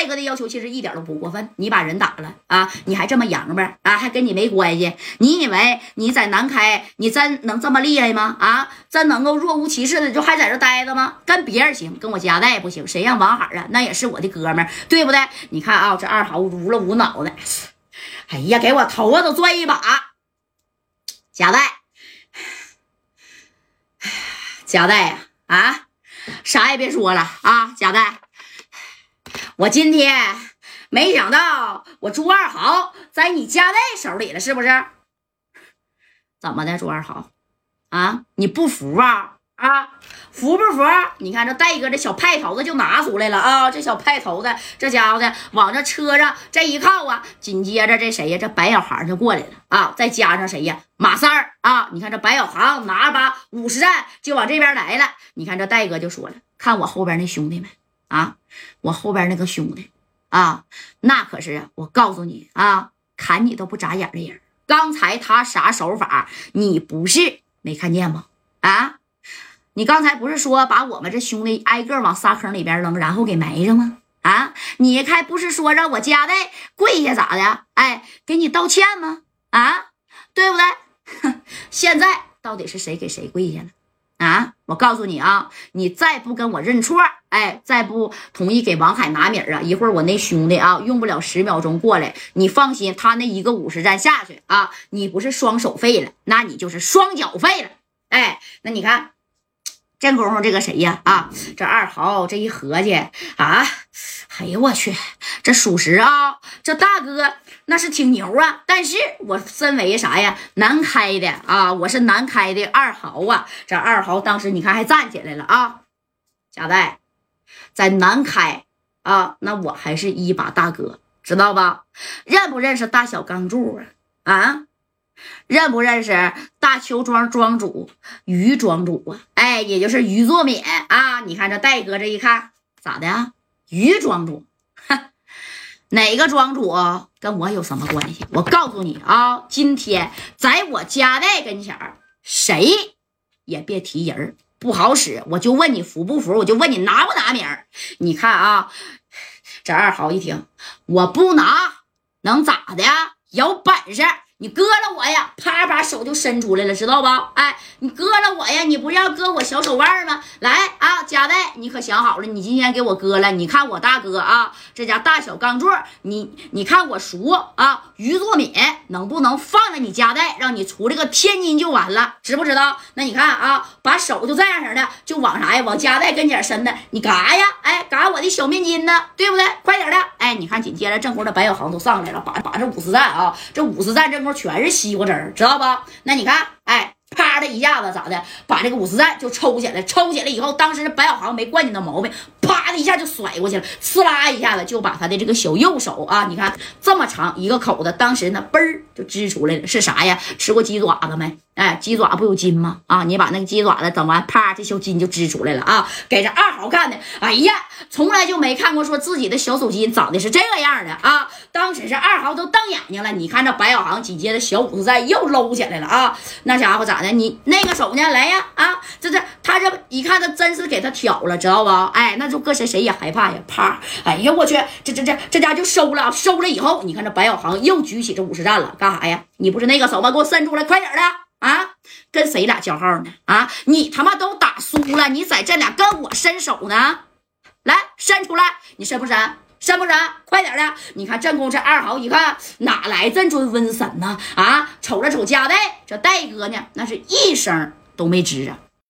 戴哥的要求其实一点都不过分，你把人打了啊，你还这么洋巴啊，还跟你没关系？你以为你在南开，你真能这么厉害吗？啊，真能够若无其事的就还在这待着吗？跟别人行，跟我家代不行。谁让王海啊？那也是我的哥们儿，对不对？你看啊，这二豪捂了捂脑袋，哎呀，给我头发都拽一把。贾代，贾代呀，啊，啥也别说了啊，贾代。我今天没想到我朱二豪在你家内手里了，是不是？怎么的，朱二豪啊？你不服啊？啊，服不服？你看这戴哥这小派头子就拿出来了啊！这小派头子，这家伙的往这车上这一靠啊，紧接着这谁呀？这白小航就过来了啊！再加上谁呀？马三儿啊！你看这白小航拿着把五十战就往这边来了。你看这戴哥就说了，看我后边那兄弟们。啊，我后边那个兄弟啊，那可是我告诉你啊，砍你都不眨眼的人。刚才他啥手法，你不是没看见吗？啊，你刚才不是说把我们这兄弟挨个往沙坑里边扔，然后给埋上吗？啊，你还不是说让我家代跪下咋的？哎，给你道歉吗？啊，对不对？现在到底是谁给谁跪下了？啊！我告诉你啊，你再不跟我认错，哎，再不同意给王海拿米儿啊，一会儿我那兄弟啊，用不了十秒钟过来，你放心，他那一个五十战下去啊，你不是双手废了，那你就是双脚废了。哎，那你看，这功夫这个谁呀？啊，这二豪这一合计啊，哎呀，我去，这属实啊，这大哥。那是挺牛啊，但是我身为啥呀？南开的啊，我是南开的二豪啊。这二豪当时你看还站起来了啊。贾代在南开啊，那我还是一把大哥，知道吧？认不认识大小钢柱啊？啊，认不认识大邱庄庄主于庄主啊？哎，也就是于作敏啊。你看这戴哥这一看咋的啊？于庄主。哈哪个庄主跟我有什么关系？我告诉你啊，今天在我家带跟前儿，谁也别提人不好使。我就问你服不服？我就问你拿不拿名儿？你看啊，这二豪一听，我不拿能咋的？有本事！你割了我呀！啪把手就伸出来了，知道不？哎，你割了我呀！你不要割我小手腕吗？来啊，贾代，你可想好了，你今天给我割了。你看我大哥啊，这家大小钢座，你你看我叔啊，于作敏能不能放了你家代，让你出这个天津就完了，知不知道？那你看啊，把手就这样式的，就往啥呀？往家代跟前伸的，你干啥呀？哎，干我的小面筋呢？对不对？快点的！哎，你看紧接着正宫的白小航都上来了，把把这五十战啊，这五十战正宫。全是西瓜汁儿，知道不？那你看，哎，啪的一下子，咋的？把这个五十战就抽起来，抽起来以后，当时白小航没惯你那毛病，的一下就甩过去了，呲啦一下子就把他的这个小右手啊，你看这么长一个口子，当时呢嘣儿就支出来了，是啥呀？吃过鸡爪子没？哎，鸡爪不有筋吗？啊，你把那个鸡爪子整完，啪，这小筋就支出来了啊！给这二豪看的，哎呀，从来就没看过说自己的小手筋长得是这个样的啊！当时是二豪都瞪眼睛了。你看这白小航紧接着小五子在又搂起来了啊！那家伙咋的？你那个手呢？来呀啊！一看，他真是给他挑了，知道吧？哎，那就搁谁谁也害怕呀！啪！哎呀，我去，这这这这家就收了，收了以后，你看这白小航又举起这五十战了，干啥呀？你不是那个手吗？给我伸出来，快点的！啊，跟谁俩叫号呢？啊，你他妈都打输了，你在这俩跟我伸手呢？来，伸出来，你伸不伸？伸不伸？快点的！你看正宫这二豪一看，哪来这尊瘟神呢？啊，瞅了瞅家代，这戴哥呢，那是一声都没吱啊。